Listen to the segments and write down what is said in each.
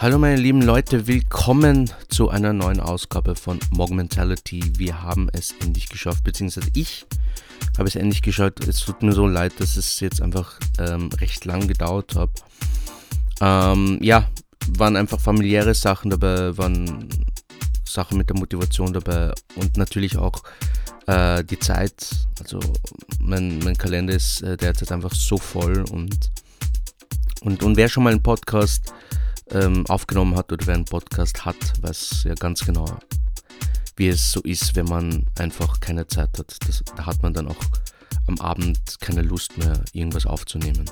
Hallo meine lieben Leute, willkommen zu einer neuen Ausgabe von Mog Mentality. Wir haben es endlich geschafft, beziehungsweise ich habe es endlich geschafft. Es tut mir so leid, dass es jetzt einfach ähm, recht lang gedauert hat. Ähm, ja, waren einfach familiäre Sachen dabei, waren Sachen mit der Motivation dabei und natürlich auch äh, die Zeit. Also mein, mein Kalender ist äh, derzeit einfach so voll und, und, und wer schon mal einen Podcast ähm, aufgenommen hat oder wer einen Podcast hat, weiß ja ganz genau, wie es so ist, wenn man einfach keine Zeit hat. Das, da hat man dann auch am Abend keine Lust mehr, irgendwas aufzunehmen.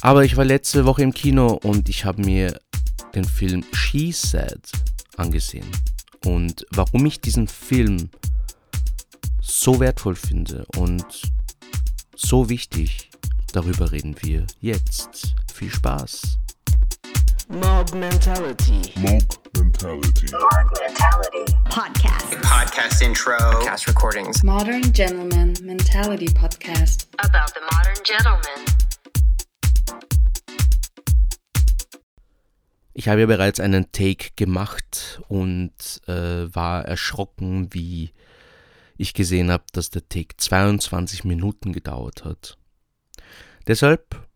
Aber ich war letzte Woche im Kino und ich habe mir den Film She Said angesehen. Und warum ich diesen Film so wertvoll finde und so wichtig, darüber reden wir jetzt. Viel Spaß! Mob Mentality. Monk Mentality. Mentality. Podcast. podcast intro, cast recordings. Modern Gentleman Mentality Podcast. About the modern gentleman. Ich habe ja bereits einen Take gemacht und äh, war erschrocken, wie ich gesehen habe, dass der Take 22 Minuten gedauert hat. Deshalb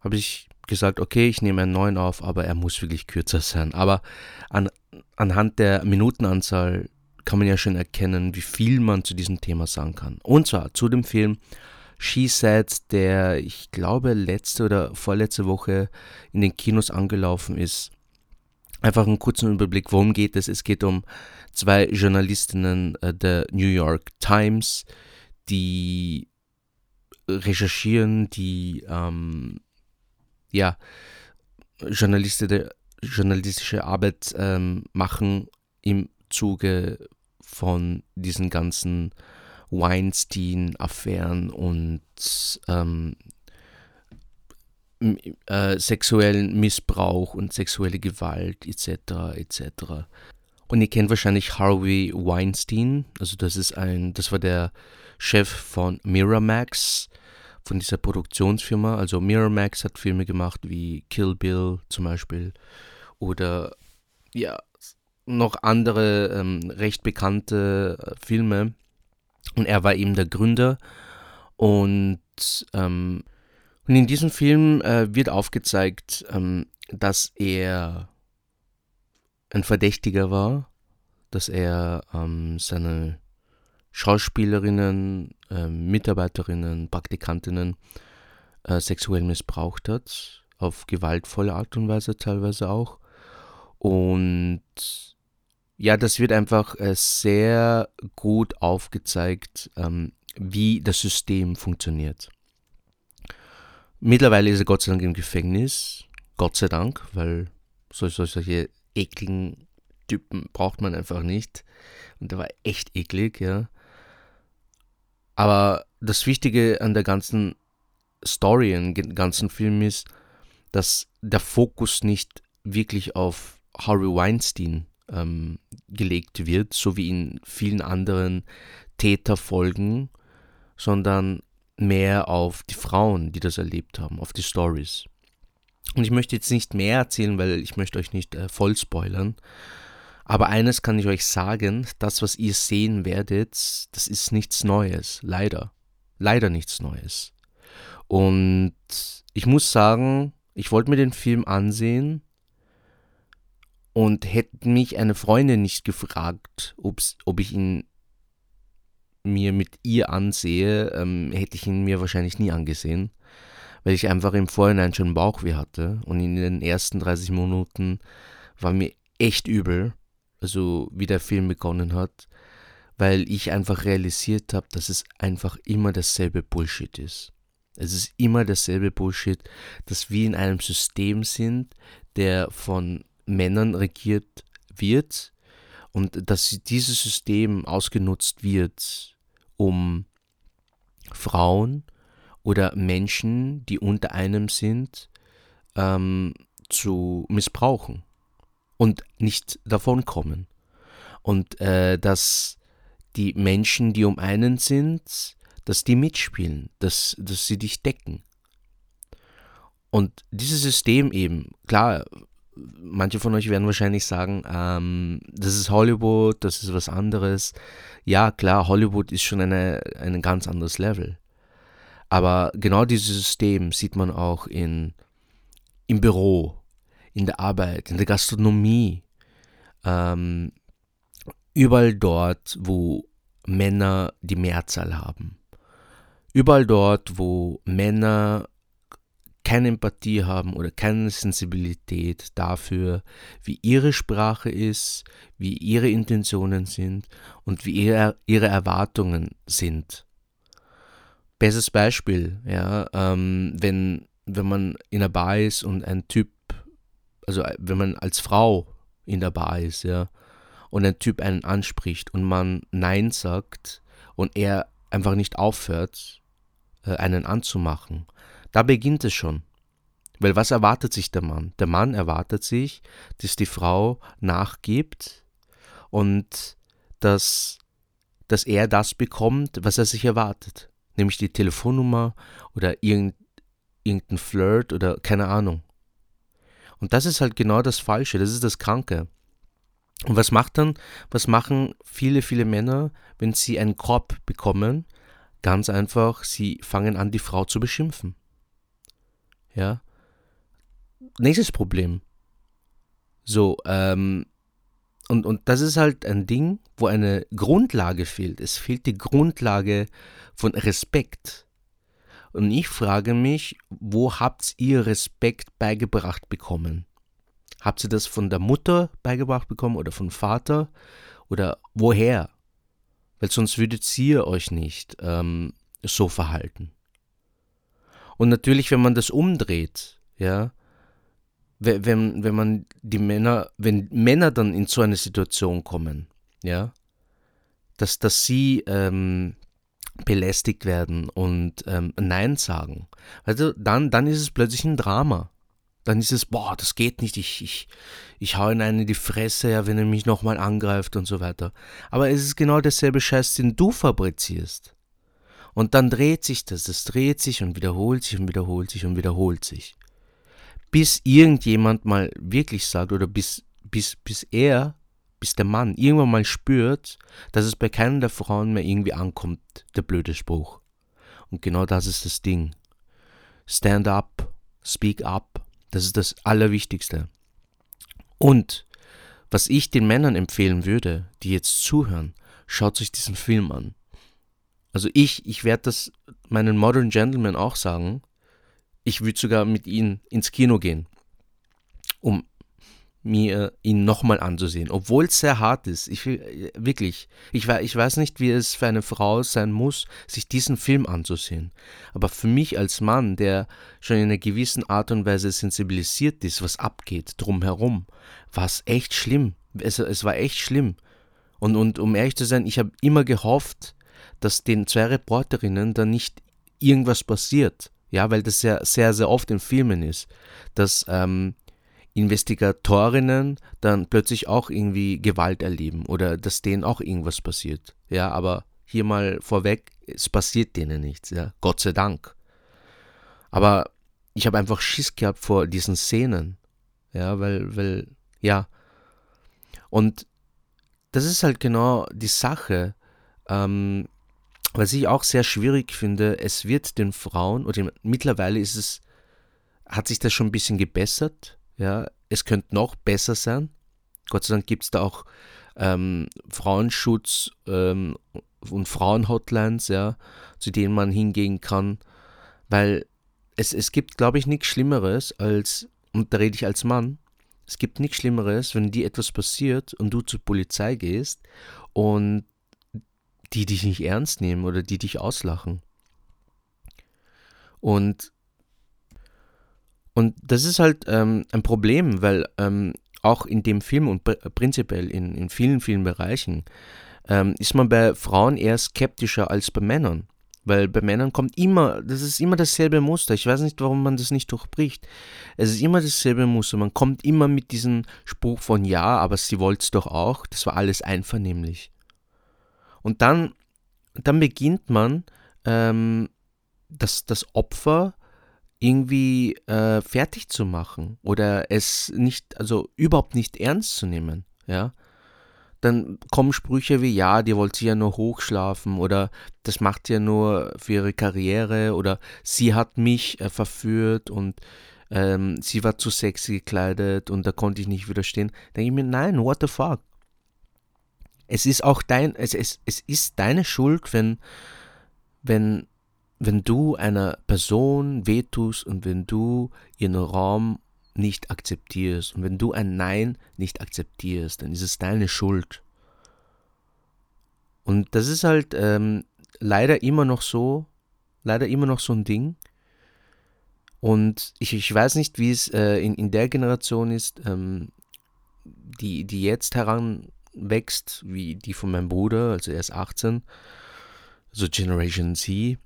habe ich gesagt, okay, ich nehme einen neuen auf, aber er muss wirklich kürzer sein. Aber an, anhand der Minutenanzahl kann man ja schon erkennen, wie viel man zu diesem Thema sagen kann. Und zwar zu dem Film She Said, der ich glaube letzte oder vorletzte Woche in den Kinos angelaufen ist. Einfach einen kurzen Überblick, worum geht es? Es geht um zwei Journalistinnen äh, der New York Times, die recherchieren, die ähm, ja, journalistische, journalistische Arbeit ähm, machen im Zuge von diesen ganzen Weinstein-Affären und ähm, äh, sexuellen Missbrauch und sexuelle Gewalt etc. etc. Und ihr kennt wahrscheinlich Harvey Weinstein, also das ist ein, das war der Chef von Miramax, von dieser Produktionsfirma. Also Miramax hat Filme gemacht wie Kill Bill zum Beispiel oder ja, noch andere ähm, recht bekannte äh, Filme. Und er war eben der Gründer. Und, ähm, und in diesem Film äh, wird aufgezeigt, ähm, dass er ein Verdächtiger war, dass er ähm, seine Schauspielerinnen, äh, Mitarbeiterinnen, Praktikantinnen äh, sexuell missbraucht hat, auf gewaltvolle Art und Weise teilweise auch. Und ja, das wird einfach äh, sehr gut aufgezeigt, ähm, wie das System funktioniert. Mittlerweile ist er Gott sei Dank im Gefängnis. Gott sei Dank, weil solche, solche ekligen Typen braucht man einfach nicht. Und der war echt eklig, ja. Aber das Wichtige an der ganzen Story, an dem ganzen Film ist, dass der Fokus nicht wirklich auf Harvey Weinstein ähm, gelegt wird, so wie in vielen anderen Täterfolgen, sondern mehr auf die Frauen, die das erlebt haben, auf die Stories. Und ich möchte jetzt nicht mehr erzählen, weil ich möchte euch nicht äh, voll spoilern. Aber eines kann ich euch sagen, das, was ihr sehen werdet, das ist nichts Neues, leider. Leider nichts Neues. Und ich muss sagen, ich wollte mir den Film ansehen und hätte mich eine Freundin nicht gefragt, ob ich ihn mir mit ihr ansehe, ähm, hätte ich ihn mir wahrscheinlich nie angesehen, weil ich einfach im Vorhinein schon Bauchweh hatte und in den ersten 30 Minuten war mir echt übel also wie der Film begonnen hat, weil ich einfach realisiert habe, dass es einfach immer dasselbe Bullshit ist. Es ist immer dasselbe Bullshit, dass wir in einem System sind, der von Männern regiert wird und dass dieses System ausgenutzt wird, um Frauen oder Menschen, die unter einem sind, ähm, zu missbrauchen und nicht davon kommen. Und äh, dass die Menschen, die um einen sind, dass die mitspielen, dass, dass sie dich decken. Und dieses System eben, klar, manche von euch werden wahrscheinlich sagen, ähm, das ist Hollywood, das ist was anderes. Ja, klar, Hollywood ist schon eine, ein ganz anderes Level. Aber genau dieses System sieht man auch in, im Büro, in der Arbeit, in der Gastronomie, ähm, überall dort, wo Männer die Mehrzahl haben. Überall dort, wo Männer keine Empathie haben oder keine Sensibilität dafür, wie ihre Sprache ist, wie ihre Intentionen sind und wie ihre, ihre Erwartungen sind. Bestes Beispiel, ja, ähm, wenn, wenn man in einer Bar ist und ein Typ, also wenn man als Frau in der Bar ist, ja, und ein Typ einen anspricht und man Nein sagt und er einfach nicht aufhört, äh, einen anzumachen, da beginnt es schon. Weil was erwartet sich der Mann? Der Mann erwartet sich, dass die Frau nachgibt und dass, dass er das bekommt, was er sich erwartet. Nämlich die Telefonnummer oder irgend, irgendein Flirt oder keine Ahnung. Und das ist halt genau das Falsche, das ist das Kranke. Und was macht dann, was machen viele, viele Männer, wenn sie einen Korb bekommen? Ganz einfach, sie fangen an, die Frau zu beschimpfen. Ja. Nächstes Problem. So, ähm, und, und das ist halt ein Ding, wo eine Grundlage fehlt. Es fehlt die Grundlage von Respekt. Und ich frage mich, wo habt ihr Respekt beigebracht bekommen? Habt ihr das von der Mutter beigebracht bekommen oder vom Vater? Oder woher? Weil sonst würdet ihr euch nicht ähm, so verhalten. Und natürlich, wenn man das umdreht, ja, wenn, wenn man die Männer, wenn Männer dann in so eine Situation kommen, ja, dass, dass sie ähm, belästigt werden und ähm, Nein sagen, also dann, dann ist es plötzlich ein Drama. Dann ist es, boah, das geht nicht, ich, ich, ich hau ihn einen in die Fresse, ja, wenn er mich nochmal angreift und so weiter. Aber es ist genau derselbe Scheiß, den du fabrizierst. Und dann dreht sich das, das dreht sich und wiederholt sich und wiederholt sich und wiederholt sich. Bis irgendjemand mal wirklich sagt oder bis, bis, bis er, bis der Mann irgendwann mal spürt, dass es bei keiner der Frauen mehr irgendwie ankommt, der blöde Spruch. Und genau das ist das Ding. Stand up, speak up, das ist das Allerwichtigste. Und was ich den Männern empfehlen würde, die jetzt zuhören, schaut sich diesen Film an. Also ich, ich werde das meinen Modern Gentlemen auch sagen. Ich würde sogar mit ihnen ins Kino gehen, um mir ihn nochmal anzusehen, obwohl es sehr hart ist. Ich will wirklich, ich, ich weiß nicht, wie es für eine Frau sein muss, sich diesen Film anzusehen. Aber für mich als Mann, der schon in einer gewissen Art und Weise sensibilisiert ist, was abgeht drumherum, war es echt schlimm. Es, es war echt schlimm. Und, und um ehrlich zu sein, ich habe immer gehofft, dass den zwei Reporterinnen dann nicht irgendwas passiert. Ja, weil das ja sehr, sehr oft in Filmen ist, dass ähm, Investigatorinnen dann plötzlich auch irgendwie Gewalt erleben oder dass denen auch irgendwas passiert. Ja, aber hier mal vorweg, es passiert denen nichts, ja, Gott sei Dank. Aber ich habe einfach Schiss gehabt vor diesen Szenen. Ja, weil, weil, ja. Und das ist halt genau die Sache. Ähm, was ich auch sehr schwierig finde, es wird den Frauen, oder mittlerweile ist es, hat sich das schon ein bisschen gebessert, ja, es könnte noch besser sein. Gott sei Dank gibt es da auch ähm, Frauenschutz ähm, und Frauenhotlines, ja, zu denen man hingehen kann, weil es, es gibt, glaube ich, nichts Schlimmeres als, und da rede ich als Mann, es gibt nichts Schlimmeres, wenn dir etwas passiert und du zur Polizei gehst und die dich nicht ernst nehmen oder die dich auslachen. Und, und das ist halt ähm, ein Problem, weil ähm, auch in dem Film und prinzipiell in, in vielen, vielen Bereichen ähm, ist man bei Frauen eher skeptischer als bei Männern. Weil bei Männern kommt immer, das ist immer dasselbe Muster. Ich weiß nicht, warum man das nicht durchbricht. Es ist immer dasselbe Muster. Man kommt immer mit diesem Spruch von ja, aber sie wollte es doch auch. Das war alles einvernehmlich. Und dann, dann beginnt man, ähm, das, das Opfer irgendwie äh, fertig zu machen oder es nicht, also überhaupt nicht ernst zu nehmen, ja, dann kommen Sprüche wie, ja, die wollte sie ja nur hochschlafen oder das macht sie ja nur für ihre Karriere oder sie hat mich äh, verführt und ähm, sie war zu sexy gekleidet und da konnte ich nicht widerstehen. Da denke ich mir, nein, what the fuck? Es ist auch dein, es, es, es ist deine Schuld, wenn, wenn wenn du einer Person wehtust und wenn du ihren Raum nicht akzeptierst und wenn du ein Nein nicht akzeptierst, dann ist es deine Schuld. Und das ist halt ähm, leider immer noch so, leider immer noch so ein Ding. Und ich, ich weiß nicht, wie es äh, in, in der Generation ist, ähm, die, die jetzt heranwächst, wie die von meinem Bruder, also er ist 18, so Generation Z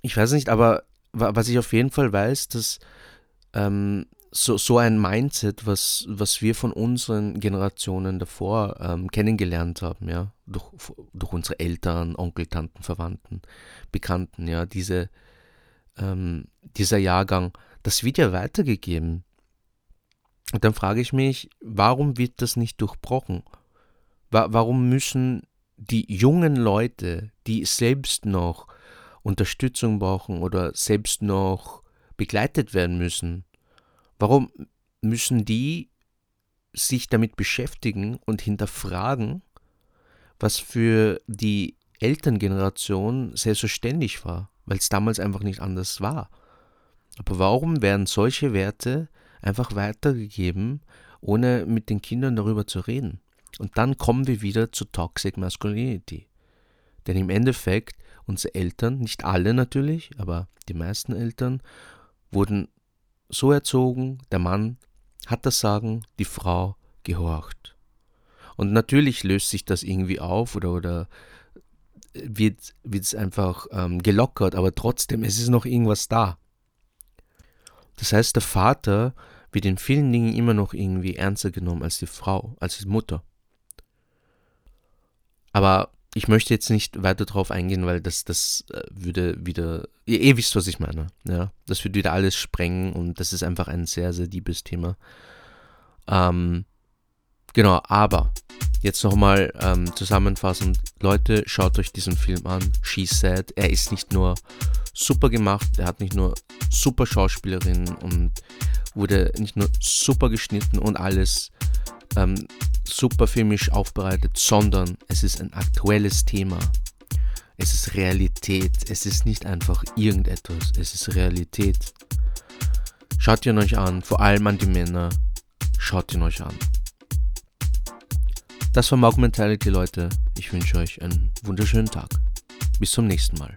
ich weiß nicht, aber was ich auf jeden Fall weiß, dass ähm, so, so ein Mindset, was, was wir von unseren Generationen davor ähm, kennengelernt haben, ja, durch, durch unsere Eltern, Onkel, Tanten, Verwandten, Bekannten, ja, diese, ähm, dieser Jahrgang, das wird ja weitergegeben. Und dann frage ich mich, warum wird das nicht durchbrochen? Wa warum müssen die jungen Leute, die selbst noch Unterstützung brauchen oder selbst noch begleitet werden müssen, warum müssen die sich damit beschäftigen und hinterfragen, was für die Elterngeneration selbstverständlich war, weil es damals einfach nicht anders war. Aber warum werden solche Werte einfach weitergegeben, ohne mit den Kindern darüber zu reden? Und dann kommen wir wieder zu Toxic Masculinity. Denn im Endeffekt unsere Eltern, nicht alle natürlich, aber die meisten Eltern, wurden so erzogen, der Mann hat das Sagen, die Frau gehorcht. Und natürlich löst sich das irgendwie auf oder, oder wird es einfach ähm, gelockert, aber trotzdem, es ist noch irgendwas da. Das heißt, der Vater wird in vielen Dingen immer noch irgendwie ernster genommen als die Frau, als die Mutter. Aber ich möchte jetzt nicht weiter drauf eingehen, weil das, das äh, würde wieder, ihr, ihr wisst, was ich meine. Ja? Das würde wieder alles sprengen und das ist einfach ein sehr, sehr liebes Thema. Ähm, genau, aber jetzt nochmal ähm, zusammenfassend, Leute, schaut euch diesen Film an. She Said, er ist nicht nur super gemacht, er hat nicht nur super Schauspielerin und wurde nicht nur super geschnitten und alles ähm, super filmisch aufbereitet, sondern es ist ein aktuelles Thema. Es ist Realität. Es ist nicht einfach irgendetwas. Es ist Realität. Schaut ihn euch an, vor allem an die Männer. Schaut ihn euch an. Das war Maug Mentality, Leute. Ich wünsche euch einen wunderschönen Tag. Bis zum nächsten Mal.